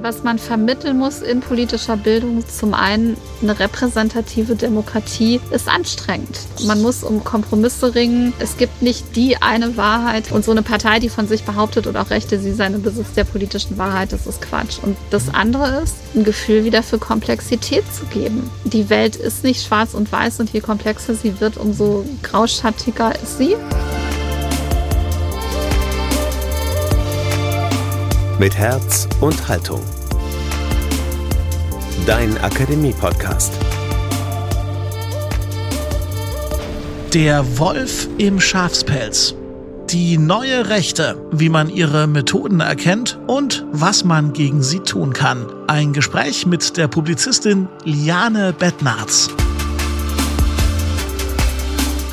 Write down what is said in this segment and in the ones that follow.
Was man vermitteln muss in politischer Bildung, zum einen eine repräsentative Demokratie ist anstrengend. Man muss um Kompromisse ringen. Es gibt nicht die eine Wahrheit und so eine Partei, die von sich behauptet und auch Rechte, sie sei im Besitz der politischen Wahrheit, das ist Quatsch. Und das andere ist, ein Gefühl wieder für Komplexität zu geben. Die Welt ist nicht schwarz und weiß und je komplexer sie wird, umso grauschattiger ist sie. Mit Herz und Haltung. Dein Akademie-Podcast. Der Wolf im Schafspelz. Die neue Rechte, wie man ihre Methoden erkennt und was man gegen sie tun kann. Ein Gespräch mit der Publizistin Liane Bettnarz.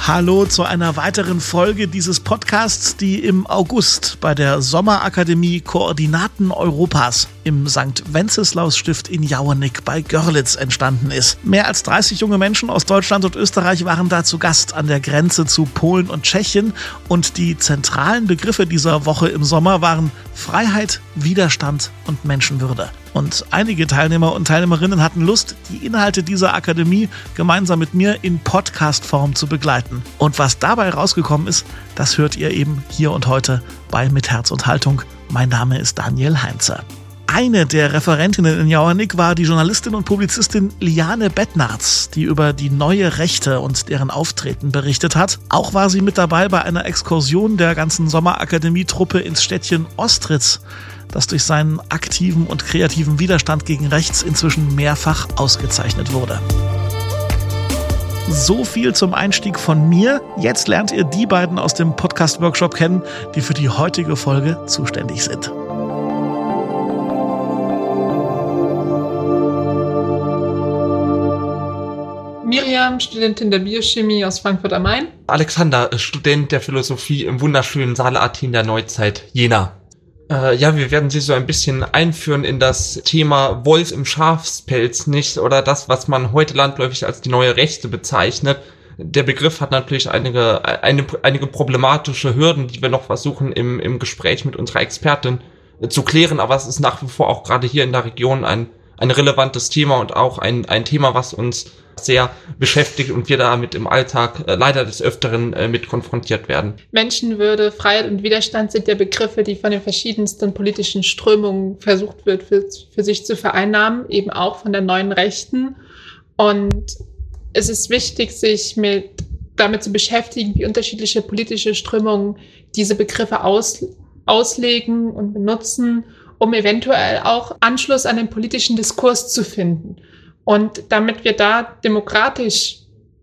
Hallo zu einer weiteren Folge dieses Podcasts, die im August bei der Sommerakademie Koordinaten Europas im St. Wenceslaus Stift in Jauernick bei Görlitz entstanden ist. Mehr als 30 junge Menschen aus Deutschland und Österreich waren da zu Gast an der Grenze zu Polen und Tschechien und die zentralen Begriffe dieser Woche im Sommer waren Freiheit, Widerstand und Menschenwürde. Und einige Teilnehmer und Teilnehmerinnen hatten Lust, die Inhalte dieser Akademie gemeinsam mit mir in Podcast-Form zu begleiten. Und was dabei rausgekommen ist, das hört ihr eben hier und heute bei Mit Herz und Haltung. Mein Name ist Daniel Heinze. Eine der Referentinnen in Jauernick war die Journalistin und Publizistin Liane Bettnarz, die über die neue Rechte und deren Auftreten berichtet hat. Auch war sie mit dabei bei einer Exkursion der ganzen Sommerakademie-Truppe ins Städtchen Ostritz das durch seinen aktiven und kreativen Widerstand gegen rechts inzwischen mehrfach ausgezeichnet wurde. So viel zum Einstieg von mir. Jetzt lernt ihr die beiden aus dem Podcast-Workshop kennen, die für die heutige Folge zuständig sind. Miriam, Studentin der Biochemie aus Frankfurt am Main. Alexander, Student der Philosophie im wunderschönen Saale Athen der Neuzeit, Jena. Äh, ja, wir werden Sie so ein bisschen einführen in das Thema Wolf im Schafspelz, nicht? Oder das, was man heute landläufig als die neue Rechte bezeichnet. Der Begriff hat natürlich einige, eine, einige problematische Hürden, die wir noch versuchen im, im Gespräch mit unserer Expertin äh, zu klären, aber es ist nach wie vor auch gerade hier in der Region ein, ein relevantes Thema und auch ein, ein Thema, was uns sehr beschäftigt und wir damit im Alltag äh, leider des Öfteren äh, mit konfrontiert werden. Menschenwürde, Freiheit und Widerstand sind ja Begriffe, die von den verschiedensten politischen Strömungen versucht wird, für, für sich zu vereinnahmen, eben auch von der neuen Rechten. Und es ist wichtig, sich mit damit zu beschäftigen, wie unterschiedliche politische Strömungen diese Begriffe aus, auslegen und benutzen, um eventuell auch Anschluss an den politischen Diskurs zu finden. Und damit wir da demokratisch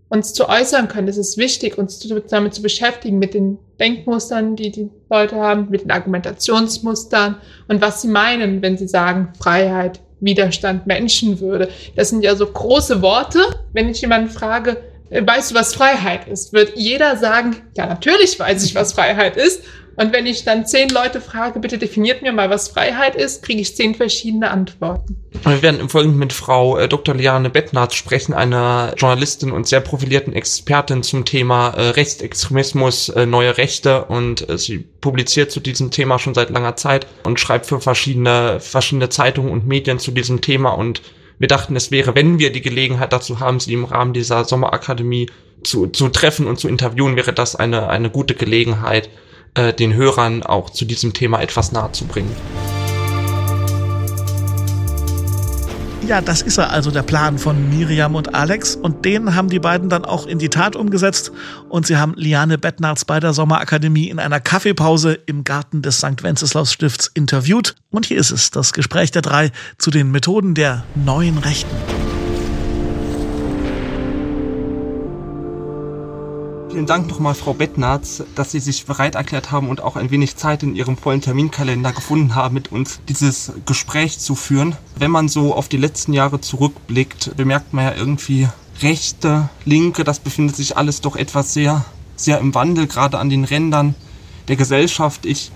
uns zu äußern können, ist es wichtig, uns damit zu beschäftigen, mit den Denkmustern, die die Leute haben, mit den Argumentationsmustern und was sie meinen, wenn sie sagen Freiheit, Widerstand, Menschenwürde. Das sind ja so große Worte. Wenn ich jemanden frage, äh, weißt du, was Freiheit ist, wird jeder sagen, ja, natürlich weiß ich, was Freiheit ist. Und wenn ich dann zehn Leute frage, bitte definiert mir mal, was Freiheit ist, kriege ich zehn verschiedene Antworten. Wir werden im Folgenden mit Frau äh, Dr. Liane Bettnarz sprechen, einer Journalistin und sehr profilierten Expertin zum Thema äh, Rechtsextremismus, äh, neue Rechte und sie publiziert zu diesem Thema schon seit langer Zeit und schreibt für verschiedene, verschiedene Zeitungen und Medien zu diesem Thema und wir dachten, es wäre, wenn wir die Gelegenheit dazu haben, sie im Rahmen dieser Sommerakademie zu, zu treffen und zu interviewen, wäre das eine, eine gute Gelegenheit, äh, den Hörern auch zu diesem Thema etwas nahe zu bringen. Ja, das ist er also der Plan von Miriam und Alex und den haben die beiden dann auch in die Tat umgesetzt und sie haben Liane Bettnarz bei der Sommerakademie in einer Kaffeepause im Garten des St. Wenceslaus Stifts interviewt und hier ist es, das Gespräch der drei zu den Methoden der neuen Rechten. Vielen Dank nochmal, Frau Bettnarz, dass Sie sich bereit erklärt haben und auch ein wenig Zeit in Ihrem vollen Terminkalender gefunden haben, mit uns dieses Gespräch zu führen. Wenn man so auf die letzten Jahre zurückblickt, bemerkt man ja irgendwie Rechte, Linke, das befindet sich alles doch etwas sehr, sehr im Wandel, gerade an den Rändern der Gesellschaft. Ich,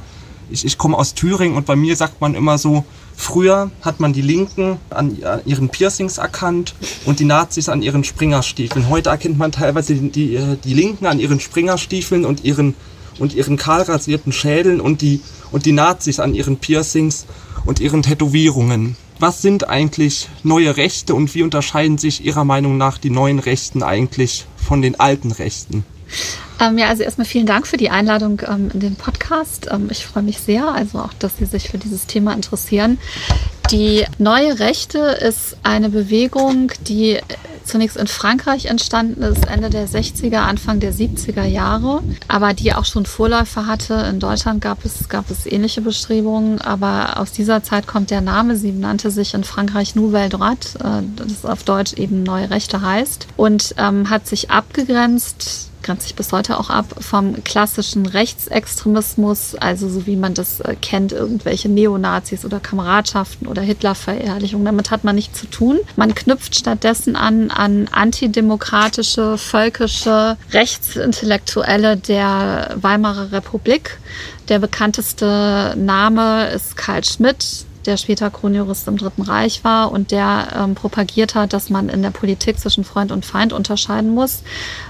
ich, ich komme aus Thüringen und bei mir sagt man immer so, Früher hat man die Linken an ihren Piercings erkannt und die Nazis an ihren Springerstiefeln. Heute erkennt man teilweise die, äh, die Linken an ihren Springerstiefeln und ihren, und ihren kahl rasierten Schädeln und die, und die Nazis an ihren Piercings und ihren Tätowierungen. Was sind eigentlich neue Rechte und wie unterscheiden sich Ihrer Meinung nach die neuen Rechten eigentlich von den alten Rechten? Ähm, ja, also erstmal vielen Dank für die Einladung ähm, in den Podcast. Ähm, ich freue mich sehr, also auch, dass Sie sich für dieses Thema interessieren. Die neue Rechte ist eine Bewegung, die zunächst in Frankreich entstanden ist, Ende der 60er, Anfang der 70er Jahre, aber die auch schon Vorläufer hatte. In Deutschland gab es, gab es ähnliche Bestrebungen, aber aus dieser Zeit kommt der Name. Sie nannte sich in Frankreich Nouvelle Droite, äh, das auf Deutsch eben Neue Rechte heißt, und ähm, hat sich abgegrenzt grenzt sich bis heute auch ab vom klassischen Rechtsextremismus, also so wie man das äh, kennt, irgendwelche Neonazis oder Kameradschaften oder Hitlerverherrlichung. Damit hat man nichts zu tun. Man knüpft stattdessen an an antidemokratische, völkische Rechtsintellektuelle der Weimarer Republik. Der bekannteste Name ist Karl Schmidt, der später Kronjurist im Dritten Reich war und der ähm, propagiert hat, dass man in der Politik zwischen Freund und Feind unterscheiden muss.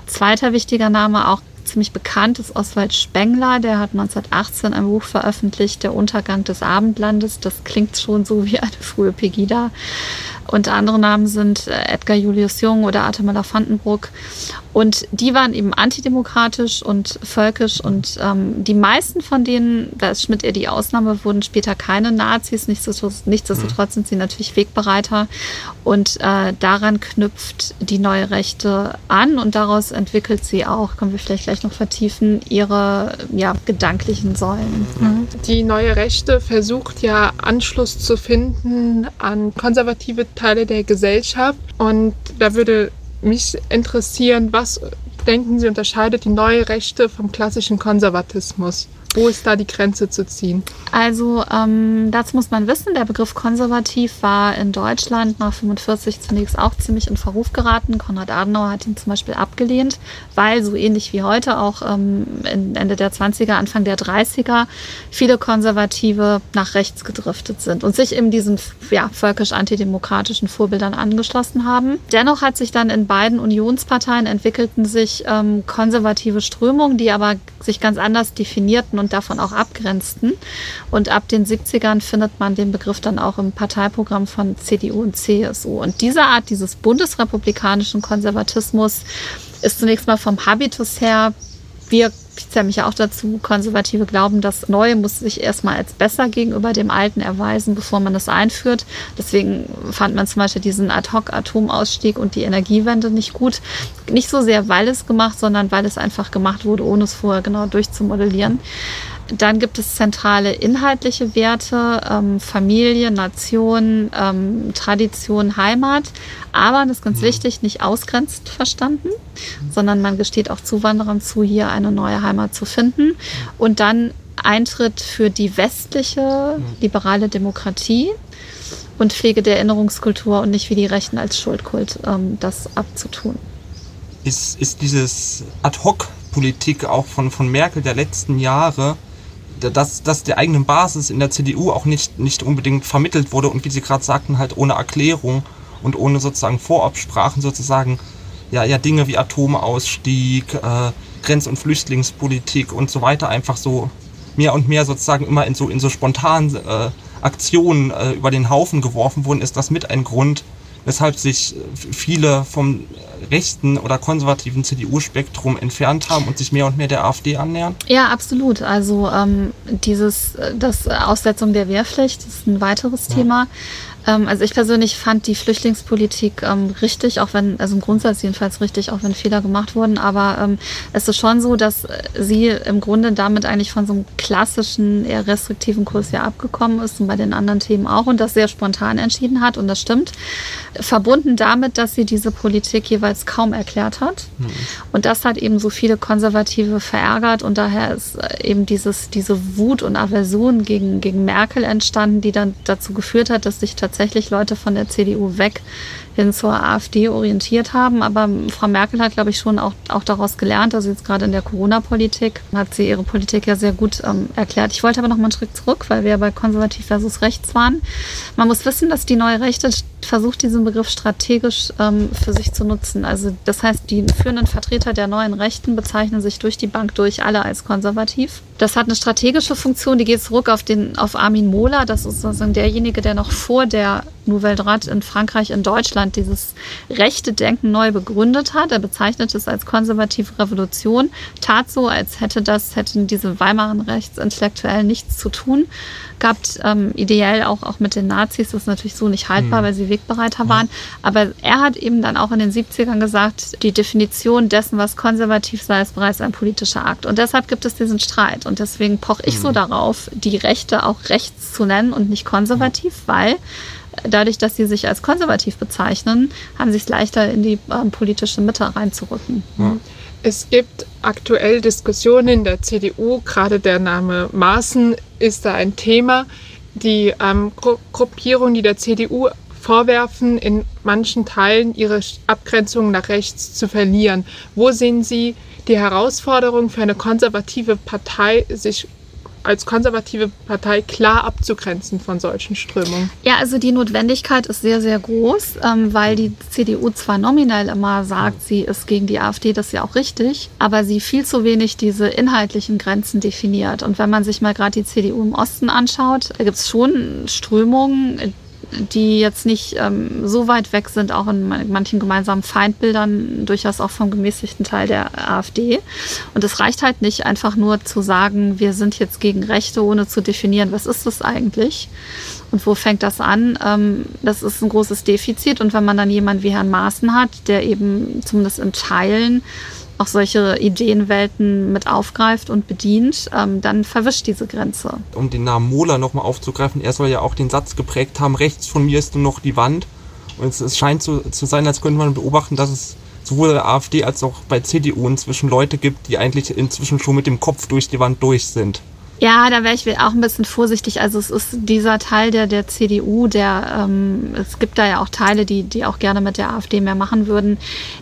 Zweiter wichtiger Name, auch ziemlich bekannt, ist Oswald Spengler. Der hat 1918 ein Buch veröffentlicht, Der Untergang des Abendlandes. Das klingt schon so wie eine frühe Pegida. Und andere Namen sind äh, Edgar Julius Jung oder Arthur Müller-Vandenbruck. Und die waren eben antidemokratisch und völkisch. Und ähm, die meisten von denen, da ist Schmidt eher die Ausnahme, wurden später keine Nazis. Nichtsdestotrotz, sind sie natürlich Wegbereiter. Und äh, daran knüpft die neue Rechte an. Und daraus entwickelt sie auch, können wir vielleicht gleich noch vertiefen, ihre ja, gedanklichen Säulen. Mhm. Die neue Rechte versucht ja Anschluss zu finden an konservative Teile der Gesellschaft. Und da würde mich interessieren, was denken Sie unterscheidet die neue Rechte vom klassischen Konservatismus? Wo ist da die Grenze zu ziehen? Also ähm, dazu muss man wissen, der Begriff konservativ war in Deutschland nach 45 zunächst auch ziemlich in Verruf geraten. Konrad Adenauer hat ihn zum Beispiel abgelehnt, weil so ähnlich wie heute auch ähm, Ende der 20er, Anfang der 30er viele Konservative nach rechts gedriftet sind und sich eben diesen ja, völkisch-antidemokratischen Vorbildern angeschlossen haben. Dennoch hat sich dann in beiden Unionsparteien entwickelten sich ähm, konservative Strömungen, die aber sich ganz anders definierten und davon auch abgrenzten. Und ab den 70ern findet man den Begriff dann auch im Parteiprogramm von CDU und CSU. Und diese Art dieses bundesrepublikanischen Konservatismus ist zunächst mal vom Habitus her, wir ich zähle mich ja auch dazu, Konservative glauben, das Neue muss sich erstmal als besser gegenüber dem Alten erweisen, bevor man es einführt. Deswegen fand man zum Beispiel diesen Ad-Hoc-Atomausstieg und die Energiewende nicht gut. Nicht so sehr, weil es gemacht, sondern weil es einfach gemacht wurde, ohne es vorher genau durchzumodellieren. Dann gibt es zentrale inhaltliche Werte, ähm, Familie, Nation, ähm, Tradition, Heimat. Aber, das ist ganz mhm. wichtig, nicht ausgrenzt verstanden, sondern man gesteht auch Zuwanderern zu, hier eine neue Heimat zu finden. Und dann Eintritt für die westliche mhm. liberale Demokratie und Pflege der Erinnerungskultur und nicht wie die Rechten als Schuldkult ähm, das abzutun. Ist, ist dieses Ad-Hoc-Politik auch von, von Merkel der letzten Jahre dass, dass der eigenen Basis in der CDU auch nicht, nicht unbedingt vermittelt wurde und wie Sie gerade sagten, halt ohne Erklärung und ohne sozusagen Vorabsprachen sozusagen, ja, ja Dinge wie Atomausstieg, äh, Grenz- und Flüchtlingspolitik und so weiter einfach so mehr und mehr sozusagen immer in so, in so spontanen äh, Aktionen äh, über den Haufen geworfen wurden, ist das mit ein Grund, weshalb sich viele vom rechten oder konservativen CDU-Spektrum entfernt haben und sich mehr und mehr der AfD annähern? Ja, absolut. Also ähm, dieses, äh, das Aussetzung der Wehrpflicht ist ein weiteres ja. Thema. Ähm, also ich persönlich fand die Flüchtlingspolitik ähm, richtig, auch wenn, also im Grundsatz jedenfalls richtig, auch wenn Fehler gemacht wurden. Aber ähm, es ist schon so, dass sie im Grunde damit eigentlich von so einem klassischen, eher restriktiven Kurs ja abgekommen ist und bei den anderen Themen auch und das sehr spontan entschieden hat. Und das stimmt. Verbunden damit, dass sie diese Politik jeweils kaum erklärt hat. Mhm. Und das hat eben so viele Konservative verärgert und daher ist äh, eben dieses, diese Wut und Aversion gegen, gegen Merkel entstanden, die dann dazu geführt hat, dass sich tatsächlich tatsächlich Leute von der CDU weg hin zur AfD orientiert haben. Aber Frau Merkel hat, glaube ich, schon auch, auch daraus gelernt. Also jetzt gerade in der Corona-Politik hat sie ihre Politik ja sehr gut ähm, erklärt. Ich wollte aber noch mal einen Schritt zurück, weil wir bei konservativ versus rechts waren. Man muss wissen, dass die neue Rechte versucht, diesen Begriff strategisch ähm, für sich zu nutzen. Also das heißt, die führenden Vertreter der neuen Rechten bezeichnen sich durch die Bank durch alle als konservativ. Das hat eine strategische Funktion, die geht zurück auf, den, auf Armin Mohler. Das ist sozusagen derjenige, der noch vor der Nouvelle Droite in Frankreich, in Deutschland dieses rechte Denken neu begründet hat. Er bezeichnet es als konservative Revolution, tat so, als hätte das, hätten diese Weimarer Rechtsintellektuellen nichts zu tun gehabt, ähm, ideell auch, auch mit den Nazis. Das ist natürlich so nicht haltbar, mhm. weil sie Wegbereiter waren. Aber er hat eben dann auch in den 70ern gesagt, die Definition dessen, was konservativ sei, ist bereits ein politischer Akt. Und deshalb gibt es diesen Streit. Und deswegen poche ich mhm. so darauf, die Rechte auch rechts zu nennen und nicht konservativ, weil dadurch, dass sie sich als konservativ bezeichnen, haben sie es leichter in die ähm, politische Mitte reinzurücken. Ja. Es gibt aktuell Diskussionen in der CDU, gerade der Name Maaßen ist da ein Thema. Die ähm, Gru Gruppierungen, die der CDU vorwerfen, in manchen Teilen ihre Abgrenzung nach rechts zu verlieren. Wo sehen Sie die Herausforderung für eine konservative Partei, sich als konservative Partei klar abzugrenzen von solchen Strömungen? Ja, also die Notwendigkeit ist sehr, sehr groß, ähm, weil die CDU zwar nominell immer sagt, sie ist gegen die AfD, das ist ja auch richtig, aber sie viel zu wenig diese inhaltlichen Grenzen definiert. Und wenn man sich mal gerade die CDU im Osten anschaut, da gibt es schon Strömungen, die jetzt nicht ähm, so weit weg sind, auch in manchen gemeinsamen Feindbildern, durchaus auch vom gemäßigten Teil der AfD. Und es reicht halt nicht einfach nur zu sagen, wir sind jetzt gegen Rechte, ohne zu definieren, was ist das eigentlich und wo fängt das an. Ähm, das ist ein großes Defizit. Und wenn man dann jemanden wie Herrn Maaßen hat, der eben zumindest in Teilen auch solche Ideenwelten mit aufgreift und bedient, ähm, dann verwischt diese Grenze. Um den Namen Mohler nochmal aufzugreifen, er soll ja auch den Satz geprägt haben, rechts von mir ist nur noch die Wand. Und es, es scheint so zu sein, als könnte man beobachten, dass es sowohl bei der AfD als auch bei CDU inzwischen Leute gibt, die eigentlich inzwischen schon mit dem Kopf durch die Wand durch sind. Ja, da wäre ich auch ein bisschen vorsichtig. Also es ist dieser Teil der, der CDU, der ähm, es gibt da ja auch Teile, die, die auch gerne mit der AfD mehr machen würden.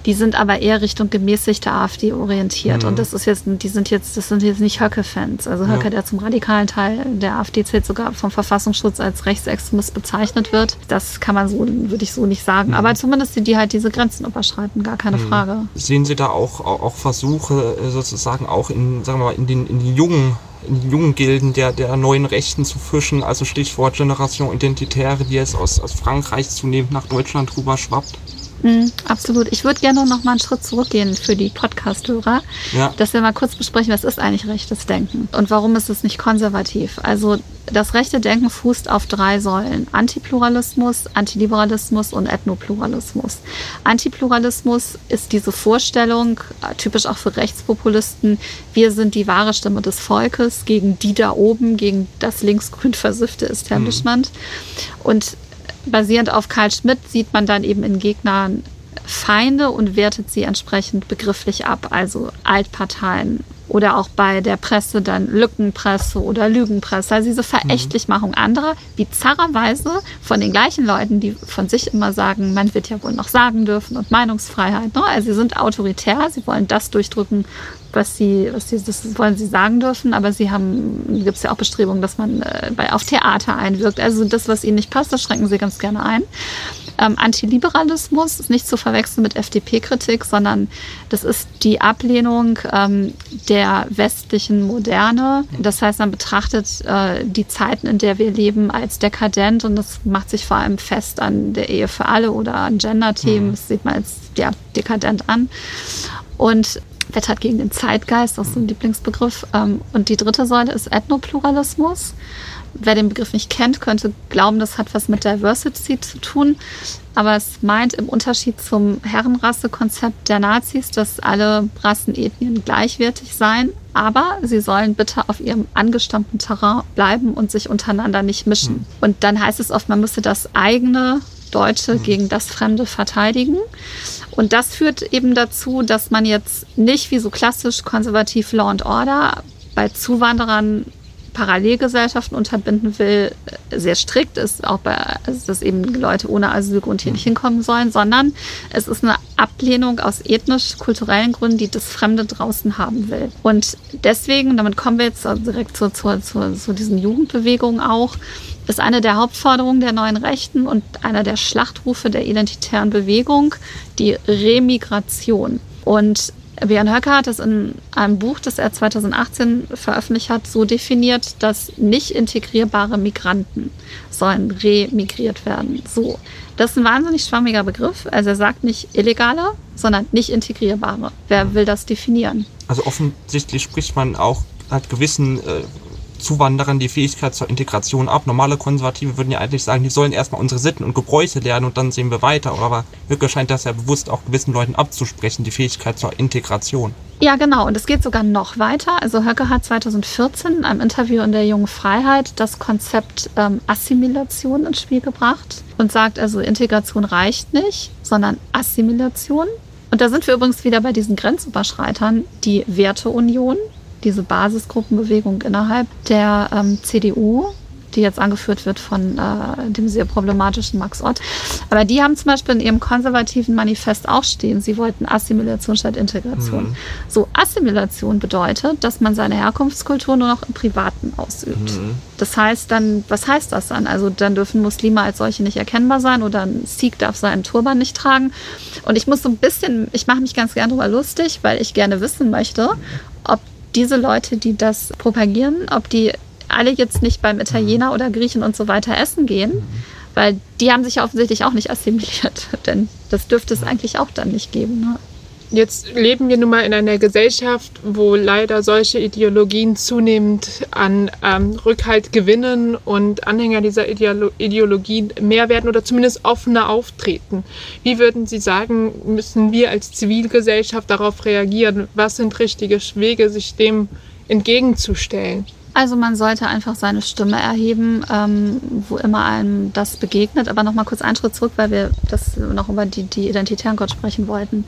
Die sind aber eher Richtung gemäßigte AfD orientiert. Mhm. Und das ist jetzt, die sind jetzt, das sind jetzt nicht Höcke-Fans. Also Höcke, ja. der zum radikalen Teil der AfD zählt, sogar vom Verfassungsschutz als Rechtsextremist bezeichnet wird. Das kann man so, würde ich so nicht sagen. Mhm. Aber zumindest die, die halt diese Grenzen überschreiten, gar keine mhm. Frage. Sehen Sie da auch, auch Versuche, äh, sozusagen auch in, sagen wir mal, in den, in den jungen in jungen Gilden der, der neuen Rechten zu fischen, also Stichwort Generation Identitäre, die jetzt aus, aus Frankreich zunehmend nach Deutschland rüber schwappt. Mm, absolut. Ich würde gerne noch mal einen Schritt zurückgehen für die Podcast-Hörer, ja. dass wir mal kurz besprechen, was ist eigentlich rechtes Denken und warum ist es nicht konservativ. Also das rechte Denken fußt auf drei Säulen. Antipluralismus, Antiliberalismus und Ethnopluralismus. Antipluralismus ist diese Vorstellung, typisch auch für Rechtspopulisten, wir sind die wahre Stimme des Volkes gegen die da oben, gegen das linksgrün versiffte Establishment. Mhm. Und basierend auf Karl Schmidt sieht man dann eben in Gegnern Feinde und wertet sie entsprechend begrifflich ab, also Altparteien oder auch bei der Presse dann Lückenpresse oder Lügenpresse, also diese Verächtlichmachung anderer, bizarrerweise von den gleichen Leuten, die von sich immer sagen, man wird ja wohl noch sagen dürfen und Meinungsfreiheit. Ne? Also sie sind autoritär, sie wollen das durchdrücken, was sie, was sie, das wollen sie sagen dürfen, aber sie haben, gibt es ja auch Bestrebungen, dass man äh, bei, auf Theater einwirkt. Also das, was ihnen nicht passt, das schränken sie ganz gerne ein. Ähm, Antiliberalismus ist nicht zu verwechseln mit FDP-Kritik, sondern das ist die Ablehnung ähm, der westlichen Moderne. Das heißt, man betrachtet äh, die Zeiten, in der wir leben, als dekadent und das macht sich vor allem fest an der Ehe für alle oder an Gender-Themen. Mhm. Das sieht man als ja, dekadent an. Und wettert gegen den Zeitgeist, das ist so ein Lieblingsbegriff. Ähm, und die dritte Säule ist Ethnopluralismus. Wer den Begriff nicht kennt, könnte glauben, das hat was mit Diversity zu tun. Aber es meint im Unterschied zum Herrenrassekonzept der Nazis, dass alle Rassen, Ethnien gleichwertig seien. Aber sie sollen bitte auf ihrem angestammten Terrain bleiben und sich untereinander nicht mischen. Mhm. Und dann heißt es oft, man müsse das eigene Deutsche mhm. gegen das Fremde verteidigen. Und das führt eben dazu, dass man jetzt nicht wie so klassisch konservativ Law and Order bei Zuwanderern Parallelgesellschaften unterbinden will, sehr strikt ist, auch bei, also dass eben Leute ohne Asylgrund hier nicht hinkommen sollen, sondern es ist eine Ablehnung aus ethnisch-kulturellen Gründen, die das Fremde draußen haben will. Und deswegen, damit kommen wir jetzt direkt zu, zu, zu, zu diesen Jugendbewegungen auch, ist eine der Hauptforderungen der neuen Rechten und einer der Schlachtrufe der identitären Bewegung die Remigration. Und Björn Höcke hat es in einem Buch, das er 2018 veröffentlicht hat, so definiert, dass nicht integrierbare Migranten sollen remigriert werden. So. Das ist ein wahnsinnig schwammiger Begriff. Also er sagt nicht illegale, sondern nicht integrierbare. Wer will das definieren? Also offensichtlich spricht man auch halt gewissen äh, Zuwanderern die Fähigkeit zur Integration ab. Normale Konservative würden ja eigentlich sagen, die sollen erstmal unsere Sitten und Gebräuche lernen und dann sehen wir weiter. Aber wirklich scheint das ja bewusst auch gewissen Leuten abzusprechen, die Fähigkeit zur Integration. Ja, genau. Und es geht sogar noch weiter. Also Höcke hat 2014 in einem Interview in der Jungen Freiheit das Konzept ähm, Assimilation ins Spiel gebracht und sagt also, Integration reicht nicht, sondern Assimilation. Und da sind wir übrigens wieder bei diesen Grenzüberschreitern, die Werteunion, diese Basisgruppenbewegung innerhalb der ähm, CDU, die jetzt angeführt wird von äh, dem sehr problematischen Max Ott. Aber die haben zum Beispiel in ihrem konservativen Manifest auch stehen, sie wollten Assimilation statt Integration. Mhm. So, Assimilation bedeutet, dass man seine Herkunftskultur nur noch im Privaten ausübt. Mhm. Das heißt dann, was heißt das dann? Also dann dürfen Muslime als solche nicht erkennbar sein oder ein Sikh darf seinen Turban nicht tragen. Und ich muss so ein bisschen, ich mache mich ganz gerne darüber lustig, weil ich gerne wissen möchte, ob diese Leute, die das propagieren, ob die alle jetzt nicht beim Italiener mhm. oder Griechen und so weiter essen gehen, weil die haben sich ja offensichtlich auch nicht assimiliert, denn das dürfte es eigentlich auch dann nicht geben. Ne? Jetzt leben wir nun mal in einer Gesellschaft, wo leider solche Ideologien zunehmend an ähm, Rückhalt gewinnen und Anhänger dieser Ideolo Ideologien mehr werden oder zumindest offener auftreten. Wie würden Sie sagen, müssen wir als Zivilgesellschaft darauf reagieren? Was sind richtige Wege, sich dem entgegenzustellen? Also man sollte einfach seine Stimme erheben, ähm, wo immer einem das begegnet. Aber noch mal kurz einen Schritt zurück, weil wir das noch über die, die Identitären Gott sprechen wollten.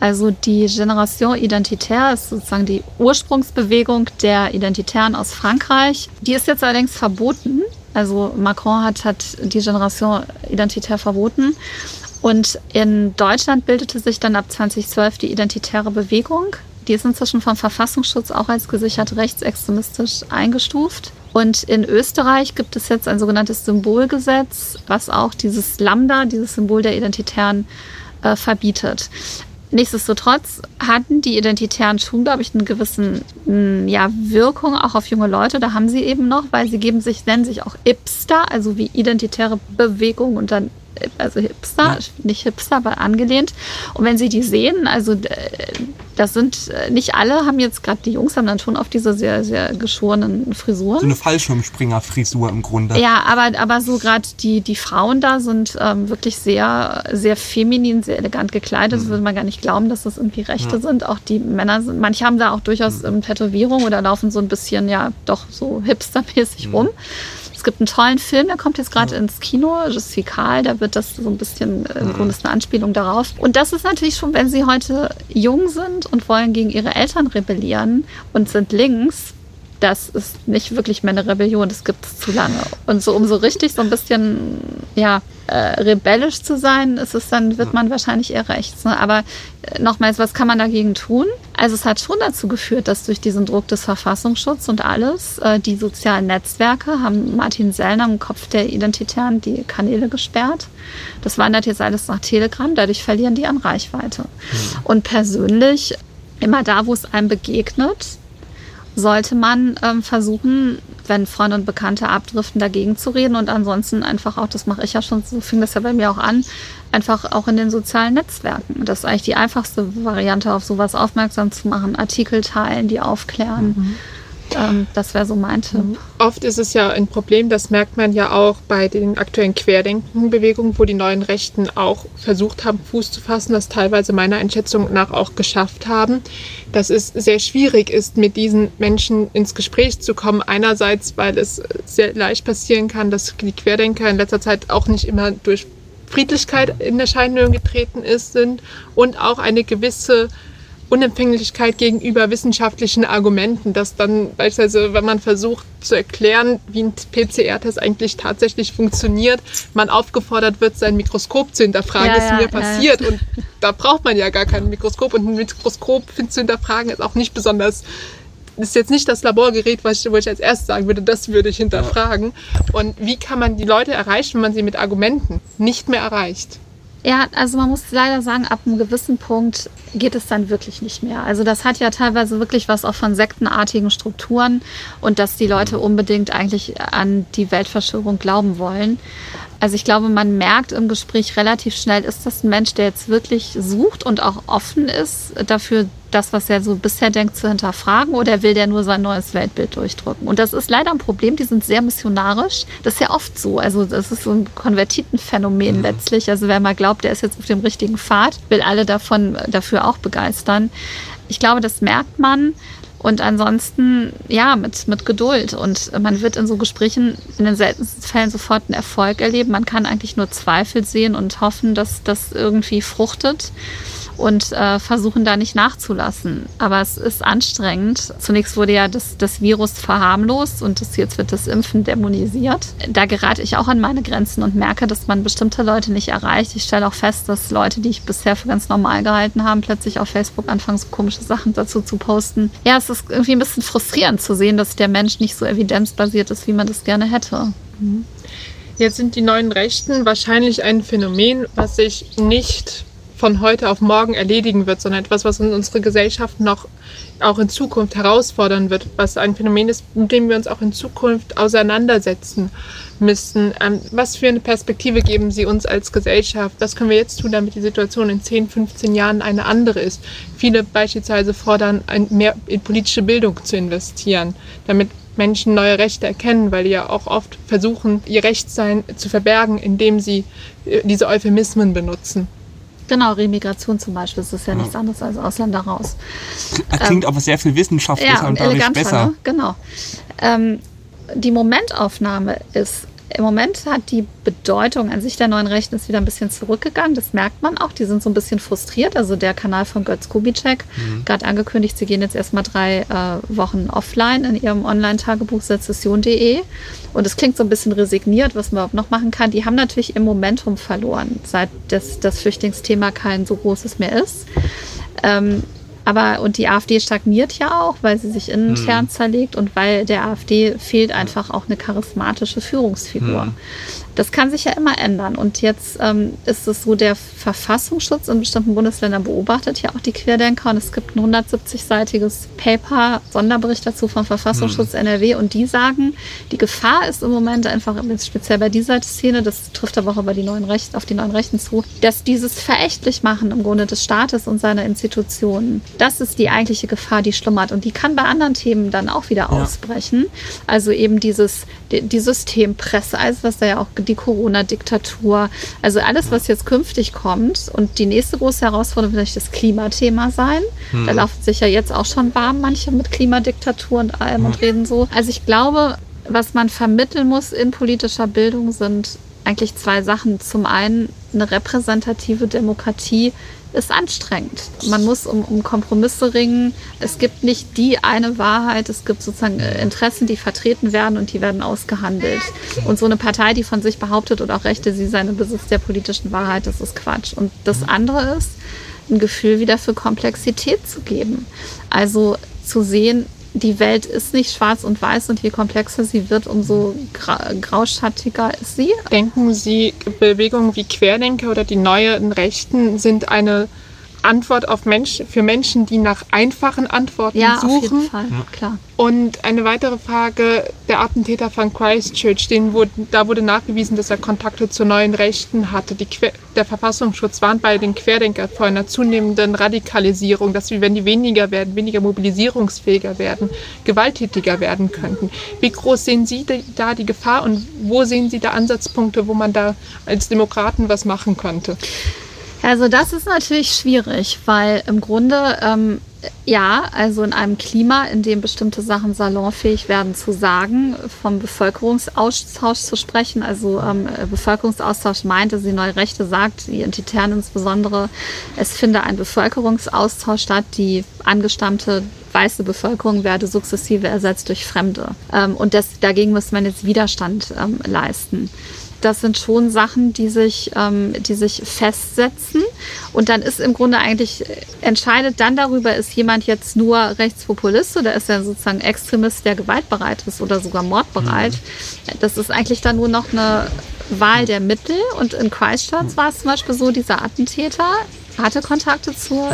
Also die Generation Identitaire ist sozusagen die Ursprungsbewegung der Identitären aus Frankreich. Die ist jetzt allerdings verboten. Also Macron hat, hat die Generation Identitaire verboten. Und in Deutschland bildete sich dann ab 2012 die Identitäre Bewegung. Die ist inzwischen vom Verfassungsschutz auch als gesichert rechtsextremistisch eingestuft. Und in Österreich gibt es jetzt ein sogenanntes Symbolgesetz, was auch dieses Lambda, dieses Symbol der Identitären, äh, verbietet. Nichtsdestotrotz hatten die Identitären schon, glaube ich, eine gewisse ja, Wirkung auch auf junge Leute. Da haben sie eben noch, weil sie geben sich, nennen sich auch Ipster, also wie identitäre Bewegung und dann also Hipster, nicht Hipster, aber angelehnt. Und wenn Sie die sehen, also äh, das sind äh, nicht alle, haben jetzt gerade die Jungs haben dann schon auf diese sehr, sehr geschorenen Frisuren. So eine Fallschirmspringer-Frisur im Grunde. Ja, aber, aber so gerade die, die Frauen da sind ähm, wirklich sehr, sehr feminin, sehr elegant gekleidet. Mhm. Das würde man gar nicht glauben, dass das irgendwie Rechte ja. sind. Auch die Männer sind, manche haben da auch durchaus mhm. Tätowierung oder laufen so ein bisschen, ja, doch so hipstermäßig mhm. rum. Es gibt einen tollen Film, der kommt jetzt gerade ja. ins Kino, Justifikal, da wird das so ein bisschen, äh, im Grunde ist eine Anspielung darauf. Und das ist natürlich schon, wenn Sie heute jung sind und wollen gegen Ihre Eltern rebellieren und sind links, das ist nicht wirklich mehr eine Rebellion, das gibt es zu lange. Und so, um so richtig so ein bisschen, ja, äh, rebellisch zu sein, ist es dann, wird man wahrscheinlich eher rechts. Ne? Aber äh, nochmals, was kann man dagegen tun? Also es hat schon dazu geführt, dass durch diesen Druck des Verfassungsschutzes und alles, äh, die sozialen Netzwerke haben Martin Sellner im Kopf der Identitären die Kanäle gesperrt. Das wandert jetzt alles nach Telegram, dadurch verlieren die an Reichweite. Mhm. Und persönlich, immer da, wo es einem begegnet, sollte man ähm, versuchen, wenn Freunde und Bekannte abdriften, dagegen zu reden und ansonsten einfach auch, das mache ich ja schon, so fing das ja bei mir auch an, einfach auch in den sozialen Netzwerken. Das ist eigentlich die einfachste Variante, auf sowas aufmerksam zu machen. Artikel teilen, die aufklären. Mhm. Ähm, das wäre so mein Tipp. Mhm. Oft ist es ja ein Problem, das merkt man ja auch bei den aktuellen Querdenken-Bewegungen, wo die neuen Rechten auch versucht haben, Fuß zu fassen, das teilweise meiner Einschätzung nach auch geschafft haben, dass es sehr schwierig ist, mit diesen Menschen ins Gespräch zu kommen. Einerseits, weil es sehr leicht passieren kann, dass die Querdenker in letzter Zeit auch nicht immer durch Friedlichkeit in Erscheinung getreten ist, sind und auch eine gewisse Unempfänglichkeit gegenüber wissenschaftlichen Argumenten, dass dann beispielsweise, wenn man versucht zu erklären, wie ein PCR-Test eigentlich tatsächlich funktioniert, man aufgefordert wird, sein Mikroskop zu hinterfragen, Ja, ist ja, mir ja. passiert. Und da braucht man ja gar kein Mikroskop. Und ein Mikroskop zu hinterfragen ist auch nicht besonders ist jetzt nicht das Laborgerät, was ich, wo ich als erstes sagen würde, das würde ich hinterfragen. Und wie kann man die Leute erreichen, wenn man sie mit Argumenten nicht mehr erreicht? Ja, also man muss leider sagen, ab einem gewissen Punkt geht es dann wirklich nicht mehr. Also das hat ja teilweise wirklich was auch von sektenartigen Strukturen und dass die Leute unbedingt eigentlich an die Weltverschwörung glauben wollen. Also ich glaube, man merkt im Gespräch relativ schnell, ist das ein Mensch, der jetzt wirklich sucht und auch offen ist dafür, das, was er so bisher denkt, zu hinterfragen oder will der nur sein neues Weltbild durchdrücken? Und das ist leider ein Problem, die sind sehr missionarisch. Das ist ja oft so. Also das ist so ein Konvertitenphänomen letztlich. Also wer mal glaubt, der ist jetzt auf dem richtigen Pfad, will alle davon dafür auch begeistern. Ich glaube, das merkt man. Und ansonsten, ja, mit, mit Geduld. Und man wird in so Gesprächen in den seltensten Fällen sofort einen Erfolg erleben. Man kann eigentlich nur Zweifel sehen und hoffen, dass das irgendwie fruchtet und äh, versuchen da nicht nachzulassen. Aber es ist anstrengend. Zunächst wurde ja das, das Virus verharmlost und das, jetzt wird das Impfen dämonisiert. Da gerate ich auch an meine Grenzen und merke, dass man bestimmte Leute nicht erreicht. Ich stelle auch fest, dass Leute, die ich bisher für ganz normal gehalten habe, plötzlich auf Facebook anfangen, so komische Sachen dazu zu posten. Ja, es ist irgendwie ein bisschen frustrierend zu sehen, dass der Mensch nicht so evidenzbasiert ist, wie man das gerne hätte. Jetzt sind die neuen Rechten wahrscheinlich ein Phänomen, was sich nicht von heute auf morgen erledigen wird, sondern etwas, was uns unsere Gesellschaft noch auch in Zukunft herausfordern wird, was ein Phänomen ist, mit dem wir uns auch in Zukunft auseinandersetzen müssen. Ähm, was für eine Perspektive geben Sie uns als Gesellschaft? Was können wir jetzt tun, damit die Situation in 10, 15 Jahren eine andere ist? Viele beispielsweise fordern, mehr in politische Bildung zu investieren, damit Menschen neue Rechte erkennen, weil die ja auch oft versuchen, ihr Rechtsein zu verbergen, indem sie äh, diese Euphemismen benutzen. Genau, Remigration zum Beispiel, das ist ja nichts anderes als Ausländer raus. Klingt aber sehr viel wissenschaftlicher Ja, und und dadurch eleganter, besser. ne? genau. Ähm, die Momentaufnahme ist, im Moment hat die Bedeutung an sich der neuen Rechten ist wieder ein bisschen zurückgegangen. Das merkt man auch. Die sind so ein bisschen frustriert. Also der Kanal von Götz Kubitschek, gerade angekündigt, sie gehen jetzt erstmal drei äh, Wochen offline in ihrem Online-Tagebuch sezession.de. Und es klingt so ein bisschen resigniert, was man überhaupt noch machen kann. Die haben natürlich ihr Momentum verloren, seit das, das Flüchtlingsthema kein so großes mehr ist. Ähm, aber und die AfD stagniert ja auch, weil sie sich intern zerlegt und weil der AfD fehlt einfach auch eine charismatische Führungsfigur. Das kann sich ja immer ändern. Und jetzt ähm, ist es so, der Verfassungsschutz in bestimmten Bundesländern beobachtet ja auch die Querdenker. Und es gibt ein 170-seitiges Paper, Sonderbericht dazu vom Verfassungsschutz NRW. Und die sagen, die Gefahr ist im Moment einfach, jetzt speziell bei dieser Szene, das trifft aber auch über die neuen Rechte, auf die neuen Rechten zu, dass dieses verächtlich machen im Grunde des Staates und seiner Institutionen, das ist die eigentliche Gefahr, die schlummert. Und die kann bei anderen Themen dann auch wieder ausbrechen. Also eben dieses, die, die Systempresse, alles, was da ja auch die Corona-Diktatur, also alles, was jetzt künftig kommt. Und die nächste große Herausforderung wird natürlich das Klimathema sein. Da laufen sich ja jetzt auch schon warm, manche mit Klimadiktatur und allem und reden so. Also ich glaube, was man vermitteln muss in politischer Bildung sind eigentlich zwei Sachen. Zum einen eine repräsentative Demokratie ist anstrengend. Man muss um, um Kompromisse ringen. Es gibt nicht die eine Wahrheit. Es gibt sozusagen äh, Interessen, die vertreten werden und die werden ausgehandelt. Und so eine Partei, die von sich behauptet oder auch Rechte, sie sei im Besitz der politischen Wahrheit, das ist Quatsch. Und das andere ist, ein Gefühl wieder für Komplexität zu geben. Also zu sehen, die Welt ist nicht schwarz und weiß und je komplexer sie wird, umso gra grauschattiger ist sie. Denken Sie, Bewegungen wie Querdenker oder die neuen Rechten sind eine Antwort auf Mensch, für Menschen, die nach einfachen Antworten Ja, auf suchen? jeden Fall, klar. Und eine weitere Frage, der Attentäter von Christchurch, den wurde, da wurde nachgewiesen, dass er Kontakte zu neuen Rechten hatte. Die der Verfassungsschutz warnt bei den Querdenkern vor einer zunehmenden Radikalisierung, dass wir, wenn die weniger werden, weniger mobilisierungsfähiger werden, gewalttätiger werden könnten. Wie groß sehen Sie da die Gefahr und wo sehen Sie da Ansatzpunkte, wo man da als Demokraten was machen könnte? Also das ist natürlich schwierig, weil im Grunde ähm, Ja, also in einem Klima, in dem bestimmte Sachen salonfähig werden zu sagen, vom Bevölkerungsaustausch zu sprechen. Also ähm, Bevölkerungsaustausch meinte, also die neue Rechte sagt, die Entitären insbesondere, es finde ein Bevölkerungsaustausch statt, die angestammte weiße Bevölkerung werde sukzessive ersetzt durch Fremde. Ähm, und das, dagegen muss man jetzt Widerstand ähm, leisten das sind schon Sachen, die sich, ähm, die sich festsetzen. Und dann ist im Grunde eigentlich entscheidet dann darüber, ist jemand jetzt nur Rechtspopulist oder ist er sozusagen Extremist, der gewaltbereit ist oder sogar mordbereit. Mhm. Das ist eigentlich dann nur noch eine Wahl der Mittel. Und in Christchurch war es zum Beispiel so, dieser Attentäter hatte Kontakte zu,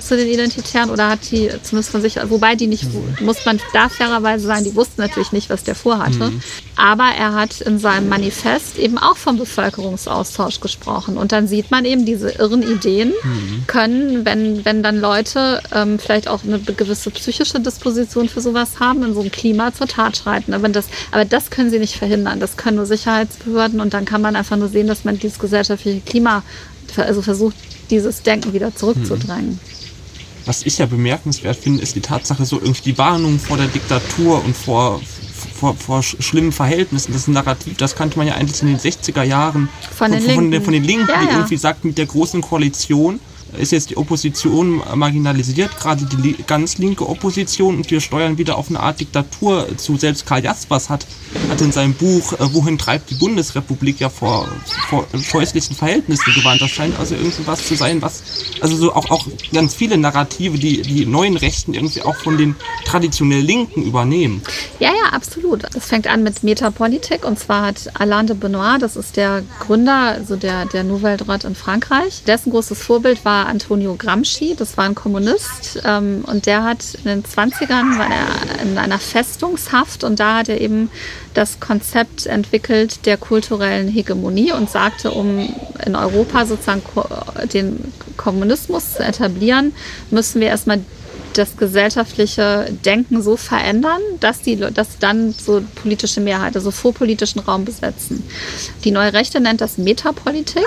zu den Identitären oder hat die zumindest von sich, wobei die nicht, muss man da fairerweise sagen, die wussten natürlich nicht, was der vorhatte. Mhm. Aber er hat in seinem Manifest eben auch vom Bevölkerungsaustausch gesprochen. Und dann sieht man eben, diese irren Ideen mhm. können, wenn, wenn dann Leute ähm, vielleicht auch eine gewisse psychische Disposition für sowas haben, in so einem Klima zur Tat schreiten. Aber das, aber das können sie nicht verhindern. Das können nur Sicherheitsbehörden und dann kann man einfach nur sehen, dass man dieses gesellschaftliche Klima also versucht, dieses Denken wieder zurückzudrängen. Was ich ja bemerkenswert finde, ist die Tatsache, so irgendwie die Warnung vor der Diktatur und vor, vor, vor schlimmen Verhältnissen. Das ist ein Narrativ, das kannte man ja eigentlich in den 60er Jahren von, den, von, Linken. Von, von den Linken, ja, die ja. irgendwie sagt, mit der großen Koalition ist jetzt die Opposition marginalisiert, gerade die ganz linke Opposition, und wir steuern wieder auf eine Art Diktatur zu. Selbst Karl Jaspers hat, hat in seinem Buch äh, Wohin treibt die Bundesrepublik ja vor, vor scheußlichen Verhältnissen gewarnt. Das scheint also irgendwas zu sein, was, also so auch, auch ganz viele Narrative, die die neuen Rechten irgendwie auch von den traditionell Linken übernehmen. Ja, ja, absolut. Das fängt an mit Metapolitik und zwar hat Alain de Benoit, das ist der Gründer, also der, der Nouvelle Droite in Frankreich, dessen großes Vorbild war Antonio Gramsci, das war ein Kommunist ähm, und der hat in den 20ern war er in einer Festungshaft und da hat er eben das Konzept entwickelt der kulturellen Hegemonie und sagte, um in Europa sozusagen den Kommunismus zu etablieren, müssen wir erstmal das gesellschaftliche Denken so verändern, dass die, dass dann so politische Mehrheiten, also vorpolitischen Raum besetzen. Die neue Rechte nennt das Metapolitik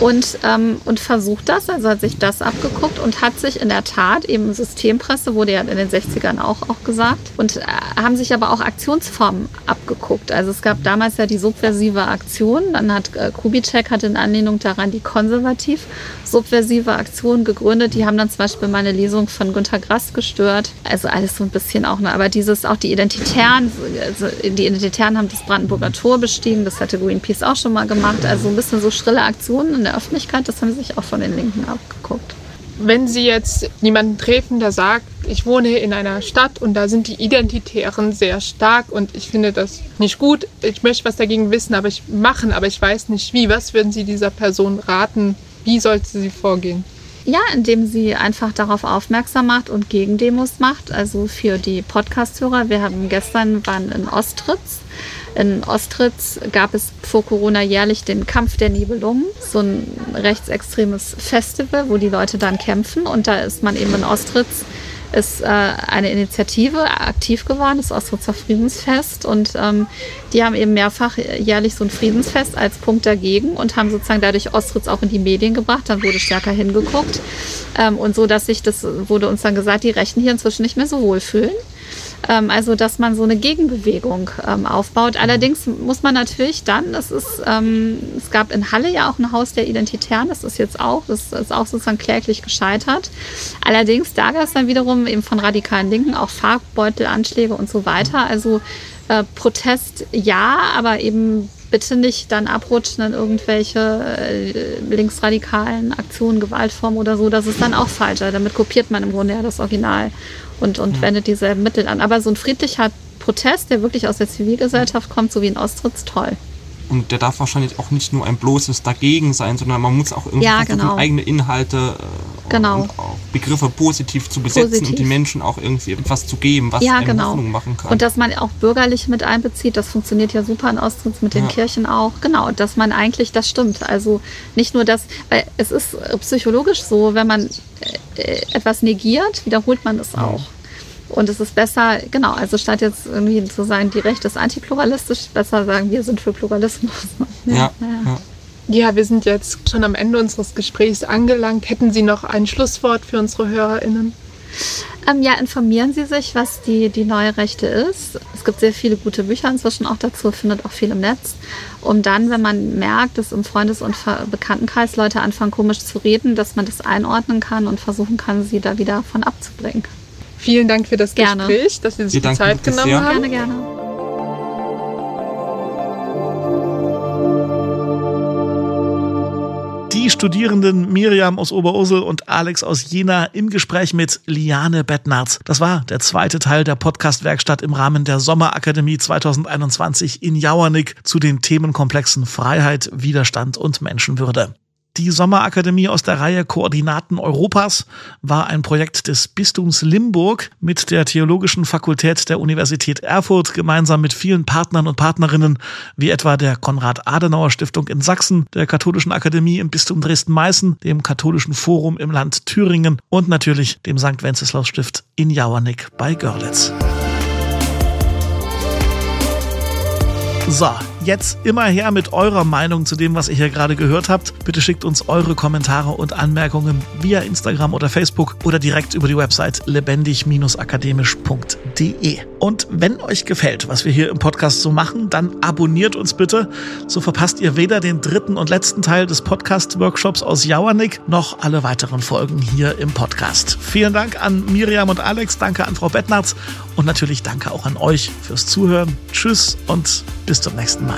und, ähm, und versucht das, also hat sich das abgeguckt und hat sich in der Tat eben Systempresse, wurde ja in den 60ern auch, auch gesagt, und äh, haben sich aber auch Aktionsformen abgeguckt. Also es gab damals ja die subversive Aktion, dann hat äh, Kubitschek hat in Anlehnung daran die konservativ subversive Aktion gegründet. Die haben dann zum Beispiel meine Lesung von Günter Grass gestört. Also alles so ein bisschen auch, ne? aber dieses auch die Identitären, also die Identitären haben das Brandenburger Tor bestiegen, das hatte Greenpeace auch schon mal gemacht. Also ein bisschen so schrille Aktionen in der Öffentlichkeit, das haben sie sich auch von den Linken abgeguckt. Wenn Sie jetzt jemanden treffen, der sagt, ich wohne in einer Stadt und da sind die Identitären sehr stark und ich finde das nicht gut, ich möchte was dagegen wissen, aber ich machen, aber ich weiß nicht wie, was würden Sie dieser Person raten, wie sollte sie vorgehen? Ja, indem sie einfach darauf aufmerksam macht und Gegendemos macht. Also für die Podcast-Hörer, wir haben gestern waren in Ostritz. In Ostritz gab es vor Corona jährlich den Kampf der Nibelungen, so ein rechtsextremes Festival, wo die Leute dann kämpfen. Und da ist man eben in Ostritz ist äh, eine Initiative aktiv geworden, das Ostritzer Friedensfest. Und ähm, die haben eben mehrfach jährlich so ein Friedensfest als Punkt dagegen und haben sozusagen dadurch Ostritz auch in die Medien gebracht. Dann wurde stärker hingeguckt. Ähm, und so, dass sich das wurde uns dann gesagt, die Rechten hier inzwischen nicht mehr so wohlfühlen. Ähm, also, dass man so eine Gegenbewegung ähm, aufbaut. Allerdings muss man natürlich dann, das ist, ähm, es gab in Halle ja auch ein Haus der Identitären, das ist jetzt auch, das ist auch sozusagen kläglich gescheitert. Allerdings, da gab es dann wiederum eben von radikalen Linken auch Farbbeutelanschläge und so weiter. Also äh, Protest ja, aber eben bitte nicht dann abrutschen in irgendwelche äh, linksradikalen Aktionen, Gewaltformen oder so. Das ist dann auch falsch. Damit kopiert man im Grunde ja das Original und, und mhm. wendet dieselben Mittel an. Aber so ein friedlicher Protest, der wirklich aus der Zivilgesellschaft kommt, so wie in Ostritz, toll. Und der darf wahrscheinlich auch nicht nur ein bloßes Dagegen sein, sondern man muss auch irgendwie ja, versuchen, genau. eigene Inhalte äh, genau. und Begriffe positiv zu besetzen positiv. und den Menschen auch irgendwie etwas zu geben, was ja, genau. Hoffnung machen kann. Und dass man auch bürgerlich mit einbezieht, das funktioniert ja super in Ostritz mit den ja. Kirchen auch. Genau, dass man eigentlich, das stimmt. Also nicht nur das, weil es ist psychologisch so, wenn man äh, etwas negiert, wiederholt man es auch. Und es ist besser, genau, also statt jetzt irgendwie zu sagen, die Rechte ist antipluralistisch, besser sagen, wir sind für Pluralismus. ja. ja. ja. Ja, wir sind jetzt schon am Ende unseres Gesprächs angelangt. Hätten Sie noch ein Schlusswort für unsere HörerInnen? Ähm, ja, informieren Sie sich, was die, die neue Rechte ist. Es gibt sehr viele gute Bücher inzwischen auch dazu, findet auch viel im Netz. Um dann, wenn man merkt, dass im Freundes- und Bekanntenkreis Leute anfangen komisch zu reden, dass man das einordnen kann und versuchen kann, sie da wieder von abzubringen. Vielen Dank für das Gerne. Gespräch, dass Sie sich Wir die Zeit genommen sehr. haben. Gerne, gerne. Die Studierenden Miriam aus Oberursel und Alex aus Jena im Gespräch mit Liane Bettnarz. Das war der zweite Teil der Podcast-Werkstatt im Rahmen der Sommerakademie 2021 in Jauernick zu den Themenkomplexen Freiheit, Widerstand und Menschenwürde. Die Sommerakademie aus der Reihe Koordinaten Europas war ein Projekt des Bistums Limburg mit der Theologischen Fakultät der Universität Erfurt gemeinsam mit vielen Partnern und Partnerinnen, wie etwa der Konrad-Adenauer-Stiftung in Sachsen, der Katholischen Akademie im Bistum Dresden-Meißen, dem Katholischen Forum im Land Thüringen und natürlich dem St. Wenceslaus-Stift in Jauernick bei Görlitz. So, jetzt immer her mit eurer Meinung zu dem, was ihr hier gerade gehört habt. Bitte schickt uns eure Kommentare und Anmerkungen via Instagram oder Facebook oder direkt über die Website lebendig-akademisch.de. Und wenn euch gefällt, was wir hier im Podcast so machen, dann abonniert uns bitte. So verpasst ihr weder den dritten und letzten Teil des Podcast-Workshops aus Jauernick noch alle weiteren Folgen hier im Podcast. Vielen Dank an Miriam und Alex, danke an Frau Bettnarz und natürlich danke auch an euch fürs Zuhören. Tschüss und bis zum nächsten Mal.